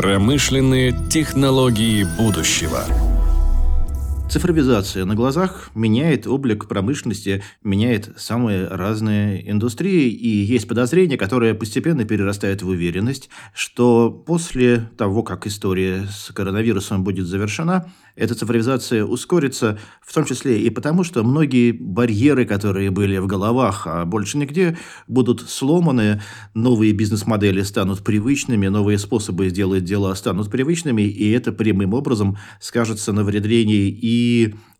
Промышленные технологии будущего. Цифровизация на глазах меняет облик промышленности, меняет самые разные индустрии, и есть подозрение, которое постепенно перерастает в уверенность, что после того, как история с коронавирусом будет завершена, эта цифровизация ускорится, в том числе и потому, что многие барьеры, которые были в головах, а больше нигде, будут сломаны, новые бизнес-модели станут привычными, новые способы сделать дела станут привычными, и это прямым образом скажется на внедрении и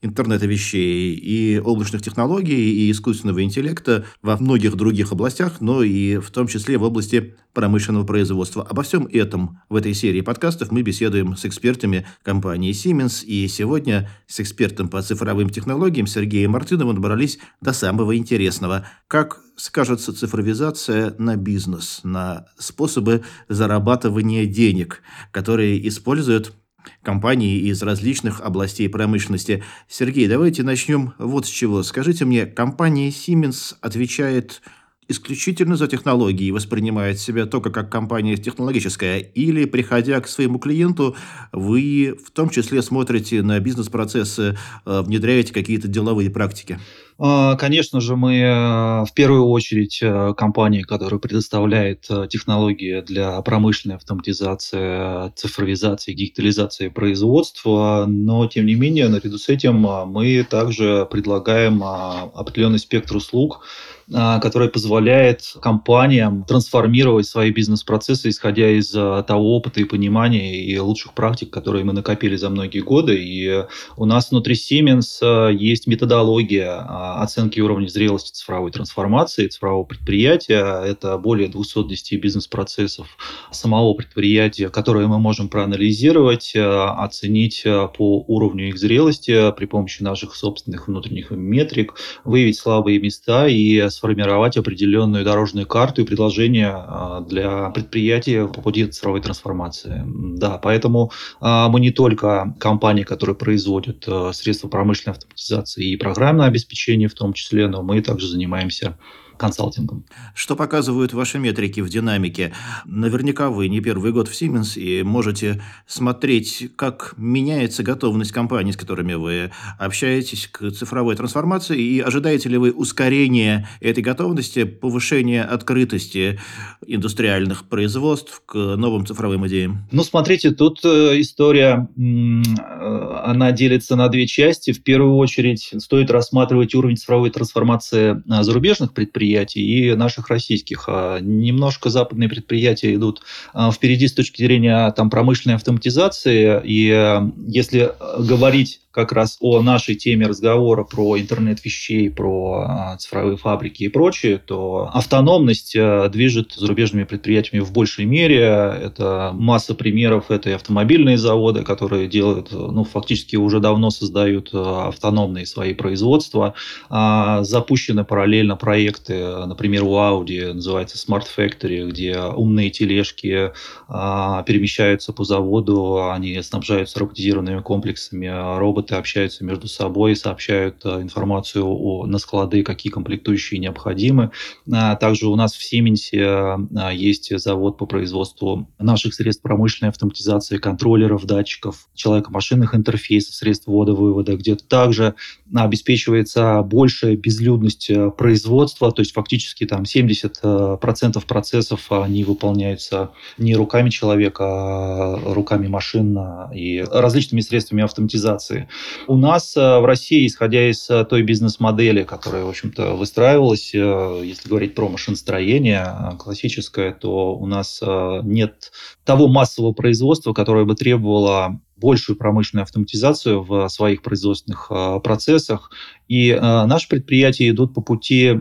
интернета вещей, и облачных технологий, и искусственного интеллекта во многих других областях, но и в том числе в области промышленного производства. Обо всем этом в этой серии подкастов мы беседуем с экспертами компании Siemens, и сегодня с экспертом по цифровым технологиям Сергеем Мартыновым добрались до самого интересного. Как скажется цифровизация на бизнес, на способы зарабатывания денег, которые используют компании из различных областей промышленности. Сергей, давайте начнем вот с чего. Скажите мне, компания Siemens отвечает исключительно за технологии воспринимает себя только как компания технологическая, или, приходя к своему клиенту, вы в том числе смотрите на бизнес-процессы, э, внедряете какие-то деловые практики? А, конечно же, мы э, в первую очередь э, компания, которая предоставляет технологии для промышленной автоматизации, цифровизации, дигитализации производства, но тем не менее, наряду с этим мы также предлагаем определенный спектр услуг, который позволяет компаниям трансформировать свои бизнес-процессы, исходя из того опыта и понимания и лучших практик, которые мы накопили за многие годы. И у нас внутри Siemens есть методология оценки уровня зрелости цифровой трансформации, цифрового предприятия. Это более 210 бизнес-процессов самого предприятия, которые мы можем проанализировать, оценить по уровню их зрелости при помощи наших собственных внутренних метрик, выявить слабые места и сформировать определенную дорожную карту и предложение э, для предприятия по пути цифровой трансформации. Да, поэтому мы не только компания, которая производит средства промышленной автоматизации и программное обеспечение, в том числе, но мы также занимаемся консалтингом. Что показывают ваши метрики в динамике? Наверняка вы не первый год в Siemens и можете смотреть, как меняется готовность компаний, с которыми вы общаетесь к цифровой трансформации, и ожидаете ли вы ускорения этой готовности, повышения открытости индустриальных производств к новым цифровым идеям? Ну, смотрите, тут э, история, э, она делится на две части. В первую очередь стоит рассматривать уровень цифровой трансформации э, зарубежных предприятий, предприятий и наших российских. А немножко западные предприятия идут а, впереди с точки зрения там, промышленной автоматизации. И э, если говорить как раз о нашей теме разговора про интернет вещей, про а, цифровые фабрики и прочее, то автономность а, движет зарубежными предприятиями в большей мере. Это масса примеров. Это и автомобильные заводы, которые делают, ну, фактически уже давно создают а, автономные свои производства. Запущены параллельно проекты, например, у Audi, называется Smart Factory, где умные тележки перемещаются по заводу, они снабжаются роботизированными комплексами роботов роботы общаются между собой, сообщают э, информацию о, на склады, какие комплектующие необходимы. А также у нас в Сименсе э, есть завод по производству наших средств промышленной автоматизации, контроллеров, датчиков, человека-машинных интерфейсов, средств ввода-вывода, где также обеспечивается большая безлюдность э, производства, то есть фактически там 70% процессов они выполняются не руками человека, а руками машин и различными средствами автоматизации. У нас э, в России, исходя из э, той бизнес-модели, которая, в общем-то, выстраивалась, э, если говорить про машиностроение классическое, то у нас нет того массового производства, которое бы требовало большую промышленную автоматизацию в своих производственных процессах. И наши предприятия идут по пути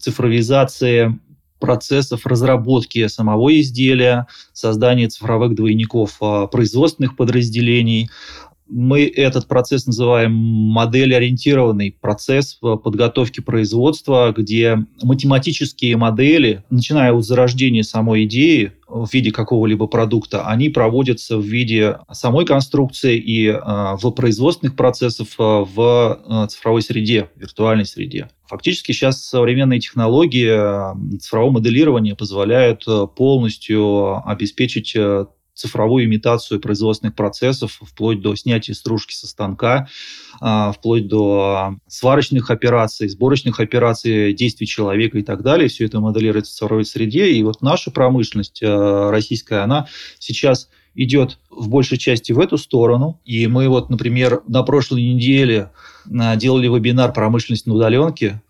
цифровизации процессов разработки самого изделия, создания цифровых двойников производственных подразделений, мы этот процесс называем модель-ориентированный процесс в подготовке производства, где математические модели, начиная от зарождения самой идеи в виде какого-либо продукта, они проводятся в виде самой конструкции и э, в производственных процессов э, в э, цифровой среде, виртуальной среде. Фактически сейчас современные технологии цифрового моделирования позволяют полностью обеспечить цифровую имитацию производственных процессов, вплоть до снятия стружки со станка, а, вплоть до сварочных операций, сборочных операций, действий человека и так далее. Все это моделируется в цифровой среде. И вот наша промышленность э, российская, она сейчас идет в большей части в эту сторону. И мы вот, например, на прошлой неделе э, делали вебинар «Промышленность на удаленке»,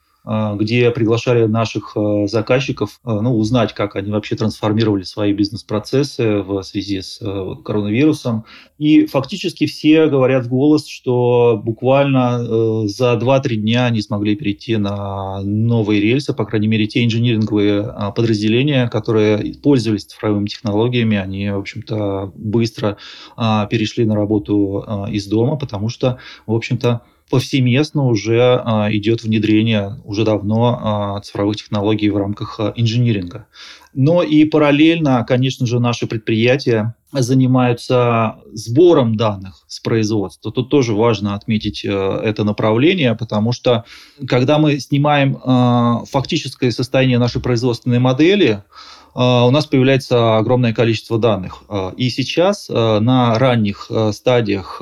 где приглашали наших а, заказчиков а, ну, узнать, как они вообще трансформировали свои бизнес-процессы в связи с вот, коронавирусом. И фактически все говорят в голос, что буквально э, за 2-3 дня они смогли перейти на новые рельсы, по крайней мере, те инжиниринговые подразделения, которые пользовались цифровыми технологиями, они, в общем-то, быстро перешли на работу из дома, потому что, в общем-то, повсеместно уже а, идет внедрение уже давно а, цифровых технологий в рамках а, инжиниринга. Но и параллельно, конечно же, наши предприятия занимаются сбором данных с производства. Тут тоже важно отметить э, это направление, потому что когда мы снимаем фактическое состояние нашей производственной модели, у нас появляется огромное количество данных. А, и сейчас а, на ранних стадиях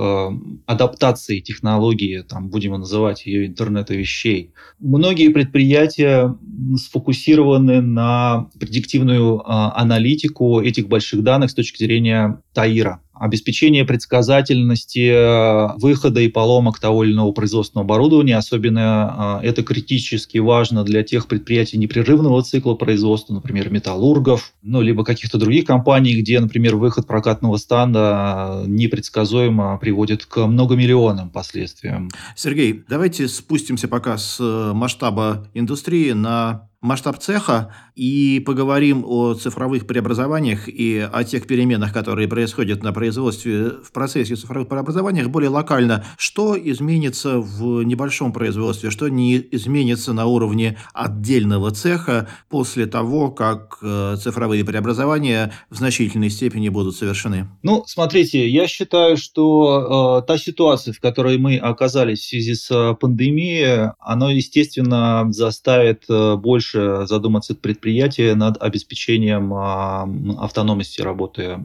адаптации технологии, там, будем называть ее интернета вещей, многие предприятия сфокусированы на предиктивную аналитику этих больших данных с точки зрения ТАИРа обеспечение предсказательности э, выхода и поломок того или иного производственного оборудования. Особенно э, это критически важно для тех предприятий непрерывного цикла производства, например, металлургов, ну, либо каких-то других компаний, где, например, выход прокатного станда э, непредсказуемо приводит к многомиллионным последствиям. Сергей, давайте спустимся пока с масштаба индустрии на масштаб цеха и поговорим о цифровых преобразованиях и о тех переменах, которые происходят на производстве в процессе цифровых преобразований более локально. Что изменится в небольшом производстве, что не изменится на уровне отдельного цеха после того, как э, цифровые преобразования в значительной степени будут совершены? Ну, смотрите, я считаю, что э, та ситуация, в которой мы оказались в связи с пандемией, она, естественно, заставит э, больше больше задуматься предприятие над обеспечением а, автономности работы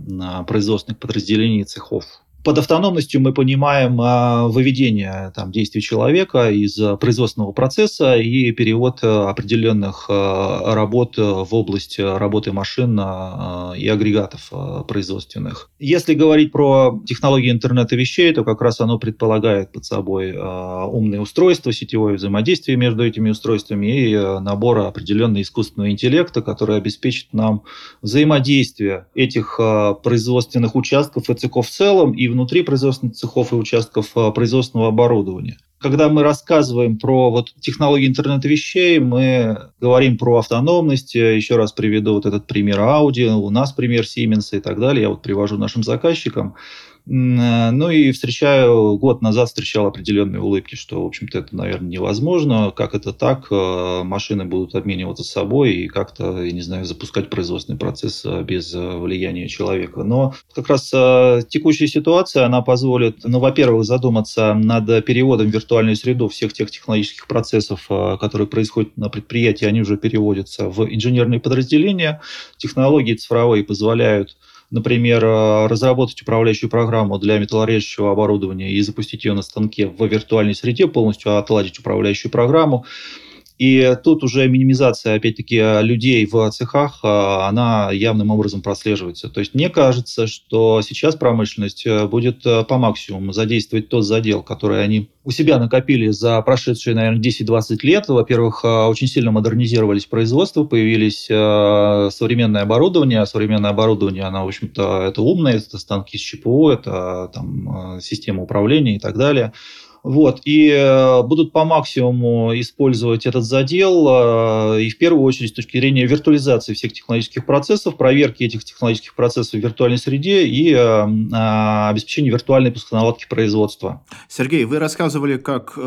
производственных подразделений и цехов. Под автономностью мы понимаем а, выведение там, действий человека из производственного процесса и перевод а, определенных а, работ в область работы машин и агрегатов производственных. Если говорить про технологии интернета вещей, то как раз оно предполагает под собой умные устройства, сетевое взаимодействие между этими устройствами и набор определенного искусственного интеллекта, который обеспечит нам взаимодействие этих производственных участков и цехов в целом и внутри производственных цехов и участков а, производственного оборудования. Когда мы рассказываем про вот технологии интернета вещей, мы говорим про автономность. Еще раз приведу вот этот пример Audi, у нас пример Siemens и так далее. Я вот привожу нашим заказчикам. Э, ну и встречаю, год назад встречал определенные улыбки, что, в общем-то, это, наверное, невозможно. Как это так? Э, машины будут обмениваться с собой и как-то, я не знаю, запускать производственный процесс э, без влияния человека. Но как раз текущая ситуация, она позволит, ну, во-первых, задуматься над переводом в виртуальную среду всех тех технологических процессов, которые происходят на предприятии, они уже переводятся в инженерные подразделения. Технологии цифровые позволяют например, э, разработать управляющую программу для металлорежущего оборудования и запустить ее на станке в виртуальной среде, полностью отладить управляющую программу. И тут уже минимизация, опять-таки, людей в цехах, а, она явным образом прослеживается. То есть мне кажется, что сейчас промышленность э, будет э, по максимуму задействовать тот задел, который они у себя накопили за прошедшие, наверное, 10-20 лет. Во-первых, э, очень сильно модернизировались производства, появились современное оборудование. А современное оборудование, оно, в общем-то, это умное, это станки с ЧПО, это там, система управления и так далее. Вот, и э, будут по максимуму использовать этот задел, э, и в первую очередь с точки зрения виртуализации всех технологических процессов, проверки этих технологических процессов в виртуальной среде и э, обеспечения виртуальной пусконаладки производства. Сергей, вы рассказывали, как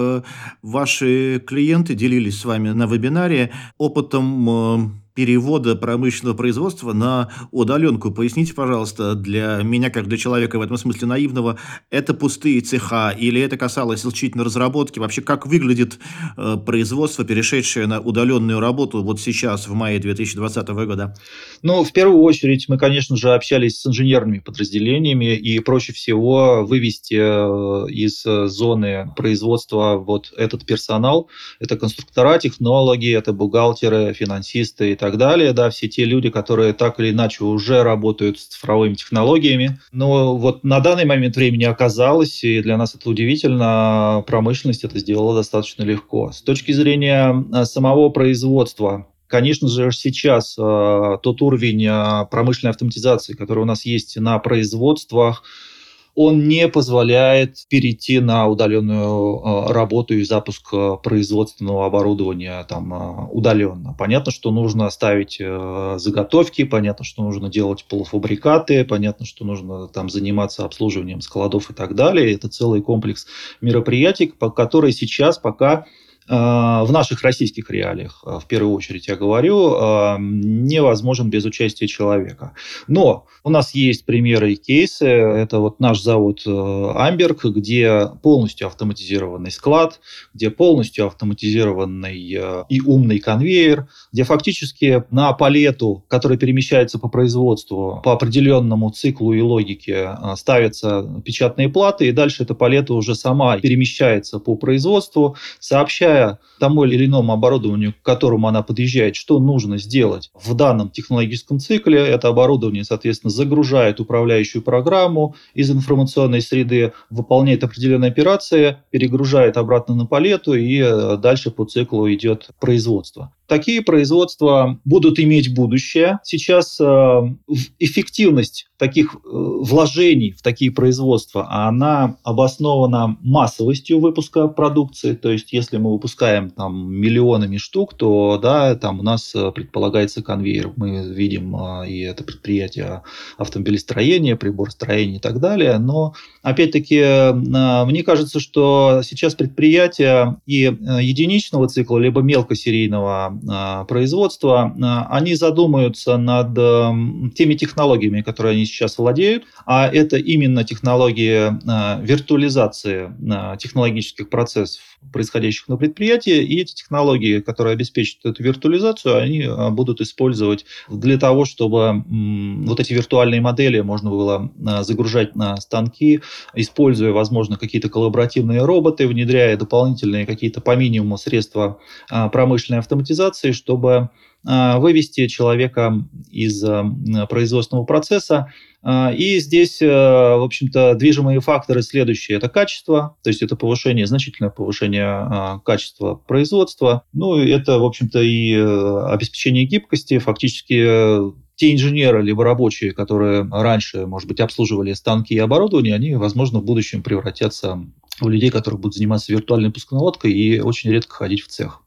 ваши клиенты делились с вами на вебинаре опытом перевода промышленного производства на удаленку. Поясните, пожалуйста, для меня, как для человека в этом смысле наивного, это пустые цеха или это касалось исключительно разработки? Вообще, как выглядит э, производство, перешедшее на удаленную работу вот сейчас, в мае 2020 года? Ну, в первую очередь, мы, конечно же, общались с инженерными подразделениями, и проще всего вывести э, из зоны производства вот этот персонал. Это конструктора, технологи, это бухгалтеры, финансисты и так далее, да, все те люди, которые так или иначе уже работают с цифровыми технологиями. Но вот на данный момент времени оказалось, и для нас это удивительно, промышленность это сделала достаточно легко. С точки зрения э, самого производства, Конечно же, сейчас э, тот уровень э, промышленной автоматизации, который у нас есть на производствах, он не позволяет перейти на удаленную э, работу и запуск э, производственного оборудования там э, удаленно. Понятно, что нужно ставить заготовки, понятно, что нужно делать полуфабрикаты, понятно, что нужно там заниматься обслуживанием складов и так далее. Это целый комплекс мероприятий, по которые сейчас пока в наших российских реалиях, в первую очередь я говорю, невозможен без участия человека. Но у нас есть примеры и кейсы. Это вот наш завод э, Амберг, где полностью автоматизированный склад, где полностью автоматизированный э, и умный конвейер, где фактически на палету, которая перемещается по производству по определенному циклу и логике, э, ставятся печатные платы, и дальше эта палета уже сама перемещается по производству, сообщая тому или иному оборудованию, к которому она подъезжает, что нужно сделать в данном технологическом цикле. Это оборудование, соответственно, загружает управляющую программу из информационной среды, выполняет определенные операции, перегружает обратно на палету и э, дальше по циклу идет производство. Такие производства будут иметь будущее. Сейчас э, эффективность таких э, вложений в такие производства, она обоснована массовостью выпуска продукции. То есть, если мы выпускаем там миллионами штук, то да, там у нас э, предполагается конвейер. Мы видим и это предприятие автомобилестроения, приборостроения и так далее. Но, опять-таки, мне кажется, что сейчас предприятия и единичного цикла, либо мелкосерийного производства, а, они задумаются над эм, теми технологиями, которые они сейчас владеют, а это именно технологии а, виртуализации технологических процессов, происходящих на предприятии, и эти технологии, которые обеспечивают эту виртуализацию, они будут использовать для того, чтобы вот эти виртуальные модели можно было загружать на станки, используя, возможно, какие-то коллаборативные роботы, внедряя дополнительные какие-то по минимуму средства промышленной автоматизации, чтобы а, вывести человека из а, производственного процесса. А, и здесь, в общем-то, движимые факторы следующие. Это качество, то есть это повышение, значительное повышение качества производства. Ну, это, в общем-то, и обеспечение гибкости. Фактически те инженеры либо рабочие, которые раньше, может быть, обслуживали станки и оборудование, они, возможно, в будущем превратятся в людей, которые будут заниматься виртуальной пусконаладкой и очень редко ходить в цех.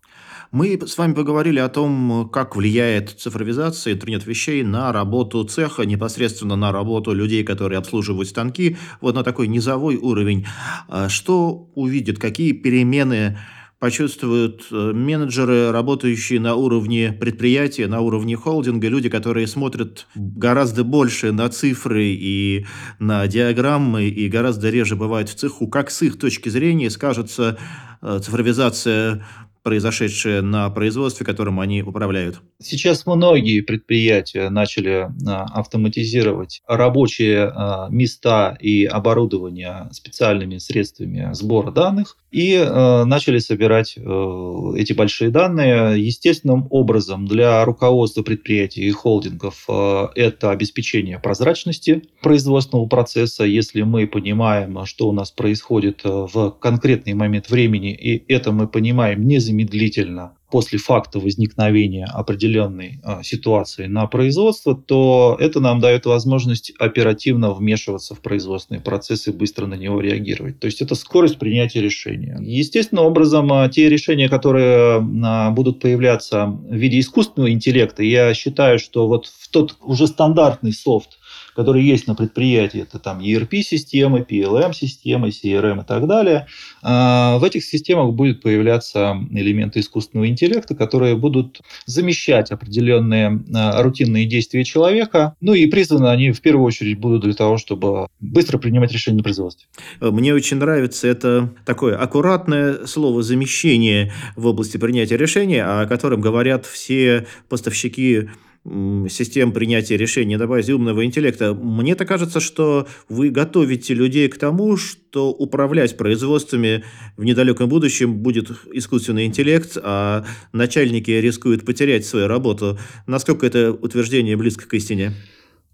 Мы с вами поговорили о том, как влияет цифровизация, интернет вещей на работу цеха, непосредственно на работу людей, которые обслуживают станки, вот на такой низовой уровень. А что увидят, какие перемены почувствуют э, менеджеры, работающие на уровне предприятия, на уровне холдинга, люди, которые смотрят гораздо больше на цифры и на диаграммы, и гораздо реже бывают в цеху, как с их точки зрения скажется э, цифровизация произошедшее на производстве, которым они управляют? Сейчас многие предприятия начали а, автоматизировать рабочие а, места и оборудование специальными средствами сбора данных и а, начали собирать э, эти большие данные. Естественным образом для руководства предприятий и холдингов это обеспечение прозрачности производственного процесса. Если мы понимаем, что у нас происходит э, в конкретный момент времени, и это мы понимаем незамедлительно, незамедлительно после факта возникновения определенной а, ситуации на производство, то это нам дает возможность оперативно вмешиваться в производственный процесс и быстро на него реагировать. То есть это скорость принятия решения. Естественным образом, а, те решения, которые а, будут появляться в виде искусственного интеллекта, я считаю, что вот в тот уже стандартный софт, которые есть на предприятии, это там ERP-системы, PLM-системы, CRM и так далее, в этих системах будет появляться элементы искусственного интеллекта, которые будут замещать определенные рутинные действия человека, ну и призваны они в первую очередь будут для того, чтобы быстро принимать решения на производстве. Мне очень нравится это такое аккуратное слово «замещение» в области принятия решения, о котором говорят все поставщики систем принятия решений на базе умного интеллекта. Мне-то кажется, что вы готовите людей к тому, что управлять производствами в недалеком будущем будет искусственный интеллект, а начальники рискуют потерять свою работу. Насколько это утверждение близко к истине?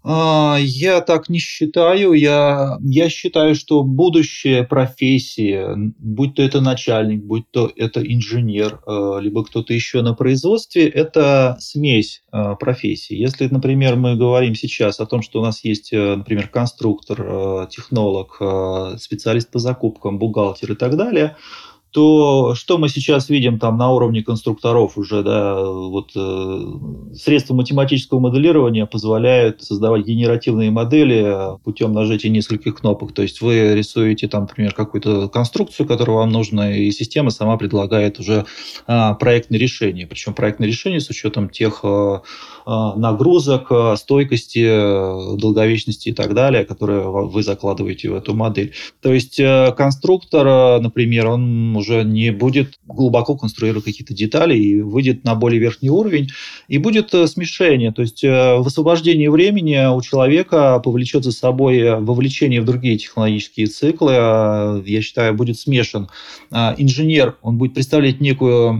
А, я так не считаю. Я, я считаю, что будущее профессии, будь то это начальник, будь то это инженер, э, либо кто-то еще на производстве, это смесь э, профессий. Если, например, мы говорим сейчас о том, что у нас есть, э, например, конструктор, технолог, специалист по закупкам, бухгалтер и так далее – то что мы сейчас видим там на уровне конструкторов уже, да, вот э, средства математического моделирования позволяют создавать генеративные модели путем нажатия нескольких кнопок. То есть вы рисуете там, например, какую-то конструкцию, которую вам нужно, и система сама предлагает уже а, проектное решение. Причем проектное решение с учетом тех а, а, нагрузок, а, стойкости, долговечности и так далее, которые вы закладываете в эту модель. То есть э, конструктор, например, он уже не будет глубоко конструировать какие-то детали и выйдет на более верхний уровень, и будет э, смешение. То есть э, в освобождении времени у человека повлечет за собой вовлечение в другие технологические циклы. А, я считаю, будет смешан. А, инженер, он будет представлять некую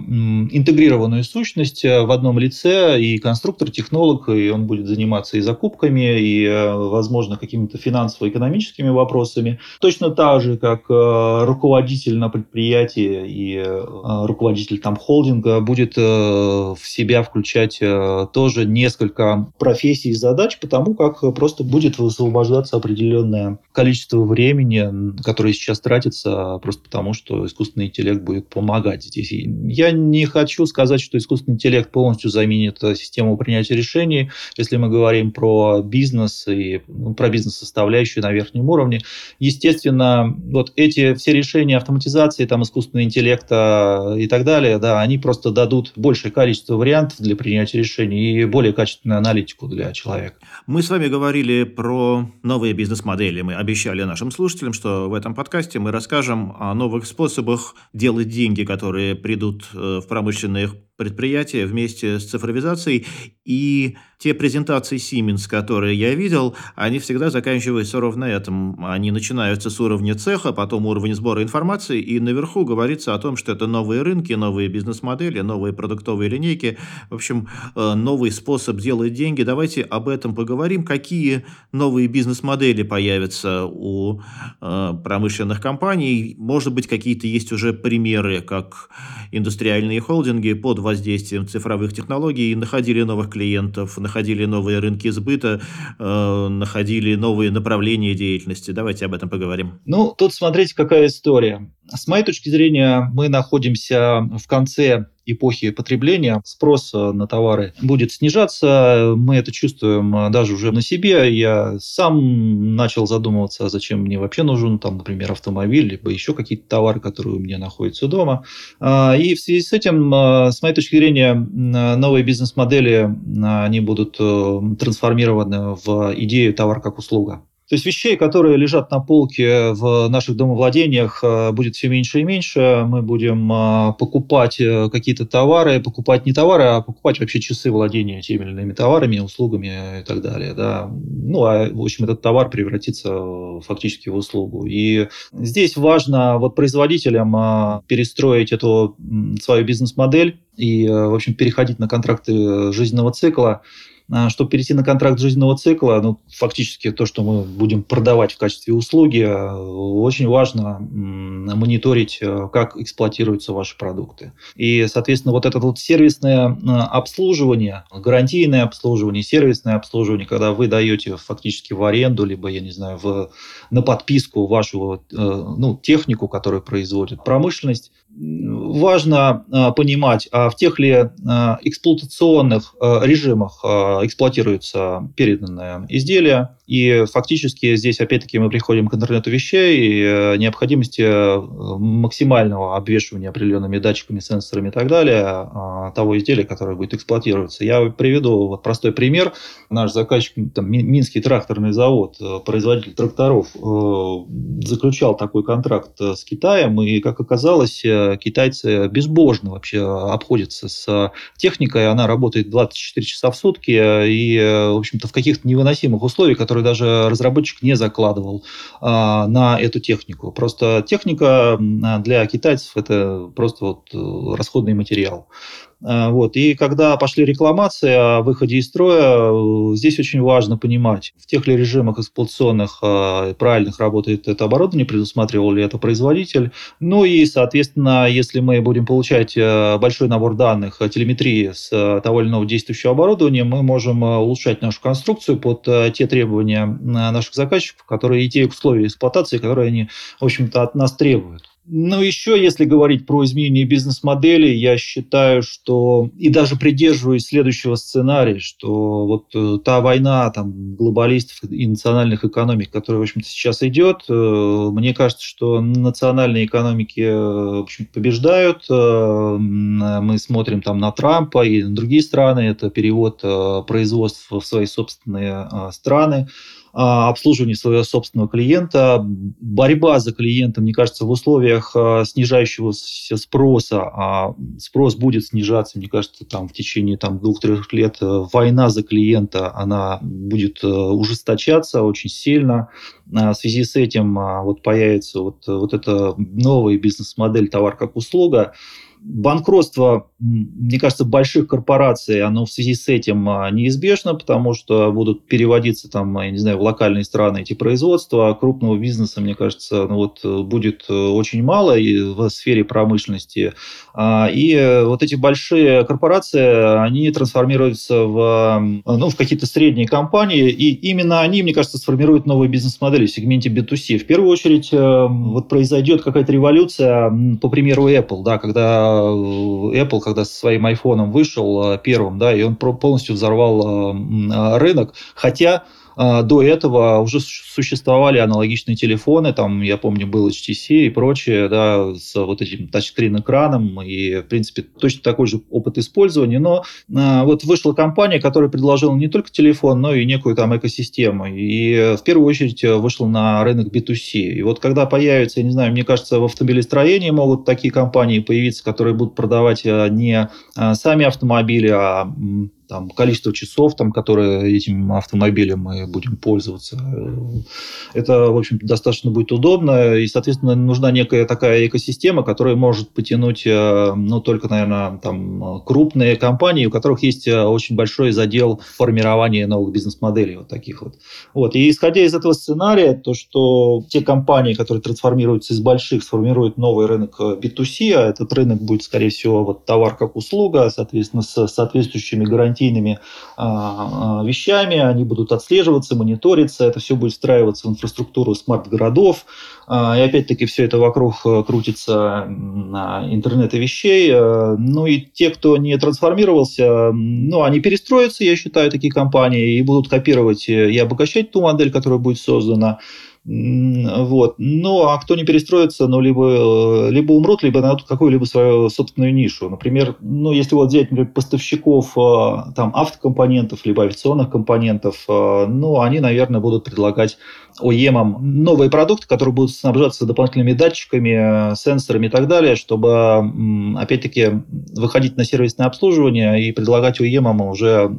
интегрированную сущность э, в одном лице, и конструктор, технолог, и он будет заниматься и закупками, и, возможно, какими-то финансово-экономическими вопросами. Точно так же, как руководитель на предприятии предприятии, и э, руководитель там холдинга будет э, в себя включать э, тоже несколько профессий и задач, потому как просто будет высвобождаться определенное количество времени, которое сейчас тратится просто потому, что искусственный интеллект будет помогать здесь. Я не хочу сказать, что искусственный интеллект полностью заменит систему принятия решений, если мы говорим про бизнес и ну, про бизнес-составляющую на верхнем уровне. Естественно, вот эти все решения автоматизации, там, искусственного искусственного интеллекта и так далее, да, они просто дадут большее количество вариантов для принятия решений и более качественную аналитику для человека. Мы с вами говорили про новые бизнес-модели. Мы обещали нашим слушателям, что в этом подкасте мы расскажем о новых способах делать деньги, которые придут э, в промышленные предприятия вместе с цифровизацией. И те презентации Siemens, которые я видел, они всегда заканчиваются ровно этом. Они начинаются с уровня цеха, потом уровень сбора информации, и наверху говорится о том, что это новые рынки, новые бизнес-модели, новые продуктовые линейки. В общем, э, новый способ делать деньги. Давайте об этом поговорим. Какие новые бизнес-модели появятся у э, промышленных компаний? Может быть, какие-то есть уже примеры, как индустриальные холдинги под воздействием цифровых технологий находили новых клиентов, находили новые рынки сбыта, э, находили новые направления деятельности. Давайте об этом поговорим. Ну, тут смотрите, какая история. С моей точки зрения, мы находимся в конце эпохи потребления. Спрос на товары будет снижаться. Мы это чувствуем даже уже на себе. Я сам начал задумываться, зачем мне вообще нужен, там, например, автомобиль, либо еще какие-то товары, которые у меня находятся дома. А, и в связи с этим, а, с моей точки зрения, новые бизнес-модели, они будут э, трансформированы в идею товар как услуга. То есть вещей, которые лежат на полке в наших домовладениях, э, будет все меньше и меньше. Мы будем э, покупать э, какие-то товары, покупать не товары, а покупать вообще часы владения теми или иными товарами, услугами и так далее. Да. Ну, а, в общем, этот товар превратится фактически в услугу. И здесь важно вот производителям перестроить эту свою бизнес-модель и, в общем, переходить на контракты жизненного цикла, чтобы перейти на контракт жизненного цикла, ну, фактически то, что мы будем продавать в качестве услуги, а, очень важно мониторить, а, как эксплуатируются ваши продукты. И, соответственно, вот это вот сервисное обслуживание, гарантийное обслуживание, сервисное обслуживание, когда вы даете фактически в аренду, либо, я не знаю, в, на подписку вашу э, ну, технику, которую производит промышленность, важно понимать, а в тех ли эксплуатационных режимах эксплуатируется переданное изделие, И фактически здесь, опять-таки, мы приходим к интернету вещей и э, необходимости э, максимального обвешивания определенными датчиками, сенсорами и так далее а, того изделия, которое будет эксплуатироваться. Я приведу вот простой пример. Наш заказчик, там, Минский тракторный завод, э, производитель тракторов, заключал такой контракт с Китаем, и, как оказалось, китайцы безбожно вообще обходятся с техникой, она работает 24 часа в сутки, и, в общем-то, в каких-то невыносимых условиях, которые который даже разработчик не закладывал а, на эту технику. Просто техника для китайцев это просто вот э, расходный материал. А, вот. И когда пошли рекламации о выходе из строя, э, здесь очень важно понимать, в тех ли режимах эксплуатационных а, правильных работает это оборудование, предусматривал ли это производитель. Ну и, соответственно, если мы будем получать э, большой набор данных телеметрии с э, того или иного действующего оборудования, мы можем улучшать нашу конструкцию под те требования наших заказчиков, которые и те условия эксплуатации, которые они, в общем-то, от нас требуют. Ну, еще, если говорить про изменение бизнес-модели, я считаю, что и даже придерживаюсь следующего сценария, что вот э, та война там, глобалистов и национальных экономик, которая, в общем-то, сейчас идет, э, мне кажется, что национальные экономики, э, в общем побеждают. Мы смотрим там на Трампа и на другие страны, это перевод производства в свои собственные страны. А, обслуживание своего собственного клиента, борьба за клиента, мне кажется, в условиях а, снижающегося спроса, а спрос будет снижаться, мне кажется, там в течение там, двух-трех лет э, война за клиента, она будет э, ужесточаться очень сильно. В связи с этим вот появится вот, вот эта новая бизнес-модель товар как услуга, банкротство, мне кажется, больших корпораций, оно в связи с этим а, неизбежно, потому что будут переводиться там, я не знаю, в локальные страны эти производства, а крупного бизнеса, мне кажется, ну, вот, будет э, очень мало и в сфере промышленности. А, и э, вот эти большие корпорации, они трансформируются в, ну, в какие-то средние компании, и именно они, мне кажется, сформируют новые бизнес-модели в сегменте B2C. В первую очередь, э, вот произойдет какая-то революция, по примеру Apple, да, когда Apple, когда со своим iPhone вышел первым, да, и он полностью взорвал рынок, хотя до этого уже существовали аналогичные телефоны, там, я помню, был HTC и прочее, да, с вот этим тачскрин-экраном, и, в принципе, точно такой же опыт использования, но а, вот вышла компания, которая предложила не только телефон, но и некую там экосистему, и в первую очередь вышла на рынок B2C. И вот когда появится, я не знаю, мне кажется, в автомобилестроении могут такие компании появиться, которые будут продавать а, не сами автомобили, а там, количество часов, там, которые этим автомобилем мы будем пользоваться. Это, в общем достаточно будет удобно. И, соответственно, нужна некая такая экосистема, которая может потянуть, э, ну, только, наверное, там, крупные компании, у которых есть э, очень большой задел формирования новых бизнес-моделей вот таких вот. вот. И исходя из этого сценария, то, что те компании, которые трансформируются из больших, сформируют новый рынок B2C, а этот рынок будет, скорее всего, вот товар как услуга, соответственно, с соответствующими гарантиями гарантийными а, а, вещами, они будут отслеживаться, мониториться, это все будет встраиваться в инфраструктуру смарт-городов, а, и опять-таки все это вокруг э, крутится на интернете вещей. Э, ну и те, кто не трансформировался, ну, они перестроятся, я считаю, такие компании, и будут копировать э, и обогащать ту модель, которая будет создана. Вот. Ну, а кто не перестроится, ну, либо, либо умрут, либо найдут какую-либо свою собственную нишу. Например, ну, если вот взять, например, поставщиков там, автокомпонентов, либо авиационных компонентов, ну, они, наверное, будут предлагать OEM новые продукты, которые будут снабжаться дополнительными датчиками, сенсорами и так далее, чтобы, опять-таки, выходить на сервисное обслуживание и предлагать OEM уже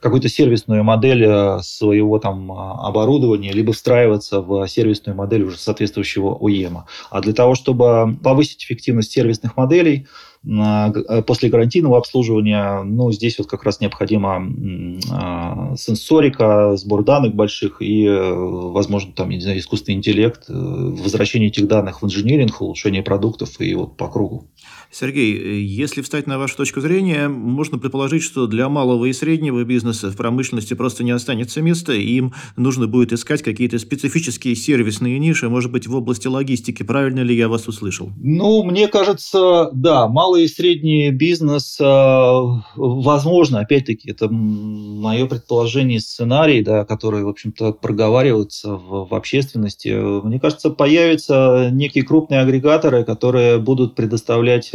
какую-то сервисную модель э, своего там оборудования, либо встраиваться в сервисную модель уже соответствующего OEM. А для того, чтобы повысить эффективность сервисных моделей, Э, после гарантийного обслуживания, ну, здесь вот как раз необходима а, сенсорика, сбор данных больших и, э, возможно, там, я не знаю, искусственный интеллект, э, возвращение этих данных в инжиниринг, улучшение продуктов и вот по кругу. Сергей, если встать на вашу точку зрения, можно предположить, что для малого и среднего бизнеса в промышленности просто не останется места, и им нужно будет искать какие-то специфические сервисные ниши, может быть, в области логистики. Правильно ли я вас услышал? Ну, мне кажется, да, малый и средний бизнес, возможно, опять-таки, это мое предположение, сценарий, да, который, в общем-то, проговаривается в, в общественности. Мне кажется, появятся некие крупные агрегаторы, которые будут предоставлять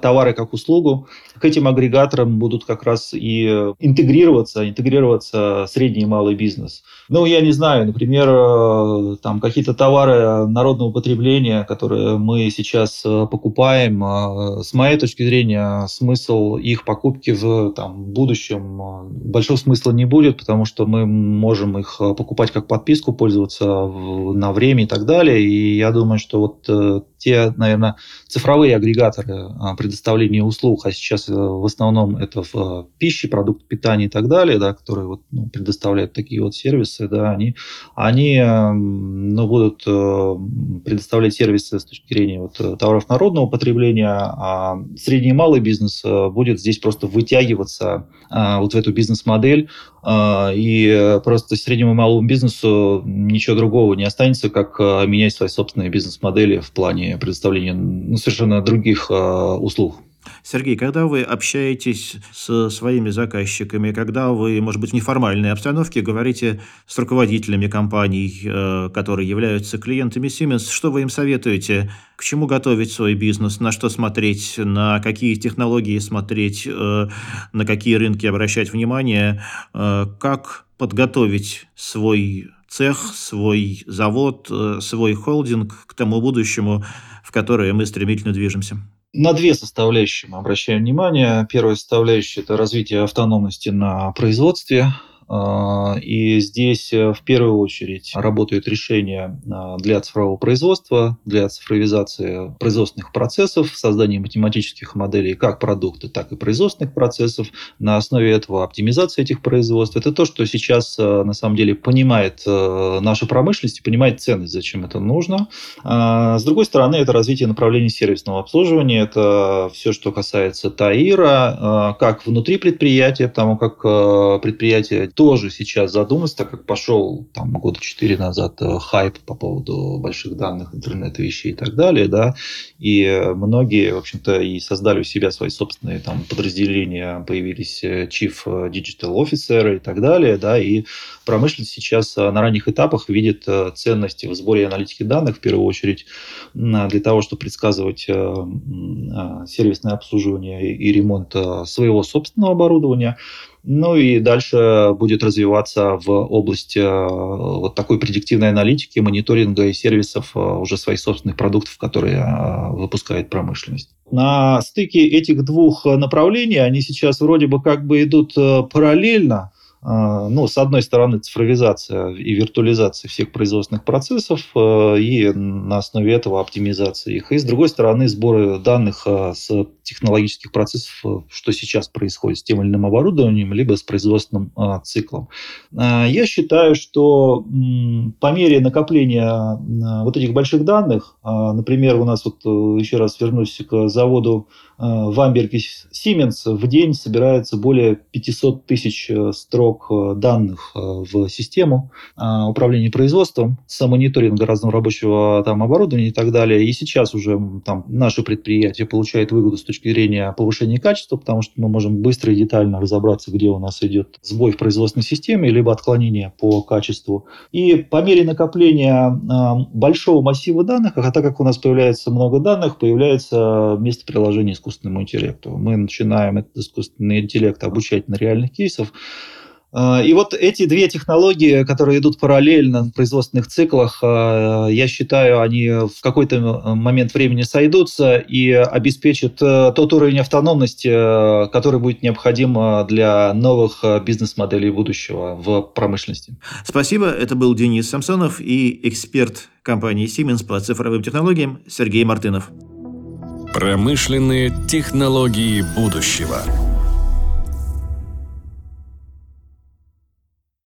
товары как услугу. К этим агрегаторам будут как раз и интегрироваться, интегрироваться средний и малый бизнес. Ну, я не знаю, например, э, там какие-то товары народного потребления, которые мы сейчас э, покупаем, э, с моей точки зрения, смысл их покупки в там, будущем большого смысла не будет, потому что мы можем их покупать как подписку, пользоваться на время и так далее. И я думаю, что вот те, наверное, цифровые агрегаторы предоставления услуг, а сейчас в основном это в пище, продукт питания и так далее, да, которые вот, ну, предоставляют такие вот сервисы, да, они, они ну, будут э, предоставлять сервисы с точки зрения вот, товаров народного потребления, а средний и малый бизнес э, будет здесь просто вытягиваться э, вот в эту бизнес-модель, и просто среднему и малому бизнесу ничего другого не останется, как менять свои собственные бизнес-модели в плане предоставления ну, совершенно других услуг. Сергей, когда вы общаетесь с своими заказчиками, когда вы, может быть, в неформальной обстановке говорите с руководителями компаний, э, которые являются клиентами Siemens, что вы им советуете? К чему готовить свой бизнес? На что смотреть? На какие технологии смотреть? Э, на какие рынки обращать внимание? Э, как подготовить свой цех, свой завод, свой холдинг к тому будущему, в которое мы стремительно движемся? На две составляющие мы обращаем внимание. Первая составляющая – это развитие автономности на производстве. А, и здесь э, в первую очередь работают решения а, для цифрового производства, для цифровизации производственных процессов, создания математических моделей как продукта, так и производственных процессов. На основе этого оптимизация этих производств. Это то, что сейчас э, на самом деле понимает э, наша промышленность и понимает ценность, зачем это нужно. А, с другой стороны, это развитие направлений сервисного обслуживания. Это все, что касается ТАИРа, как внутри предприятия, потому как предприятие тоже сейчас задуматься, так как пошел там года четыре назад э, хайп по поводу больших данных, интернета вещей и так далее, да, и многие, в общем-то, и создали у себя свои собственные там подразделения, появились э, Chief Digital Officer и так далее, да, и промышленность сейчас э, на ранних этапах видит ценности в сборе и аналитике данных, в первую очередь, для того, чтобы предсказывать сервисное обслуживание и ремонт своего собственного оборудования, ну и дальше будет развиваться в области э, вот такой предиктивной аналитики, мониторинга и сервисов э, уже своих собственных продуктов, которые э, выпускает промышленность. На стыке этих двух направлений они сейчас вроде бы как бы идут параллельно, ну, с одной стороны, цифровизация и виртуализация всех производственных процессов э, и на основе этого оптимизация их. И с другой стороны, сборы данных э, с технологических процессов, э, что сейчас происходит с тем или иным оборудованием, либо с производственным циклом. Я считаю, что по мере накопления вот этих больших данных, например, у нас вот еще раз вернусь к заводу в Амберге Siemens, в день собирается более 500 тысяч строк поток э, данных э, в систему э, управления производством, с мониторинга разного рабочего там, оборудования и так далее. И сейчас уже там, наше предприятие получает выгоду с точки зрения повышения качества, потому что мы можем быстро и детально разобраться, где у нас идет сбой в производственной системе, либо отклонение по качеству. И по мере накопления большого массива данных, а так как у нас появляется много данных, появляется место приложения искусственному интеллекту. Мы начинаем этот искусственный интеллект обучать на реальных кейсах, а, и вот эти две технологии, которые идут параллельно в производственных циклах, а, я считаю, они в какой-то момент времени сойдутся и обеспечат э, тот уровень автономности, э, который будет необходим э, для новых бизнес-моделей будущего в промышленности. Спасибо. Это был Денис Самсонов и эксперт компании Siemens по цифровым технологиям Сергей Мартынов. Промышленные технологии будущего.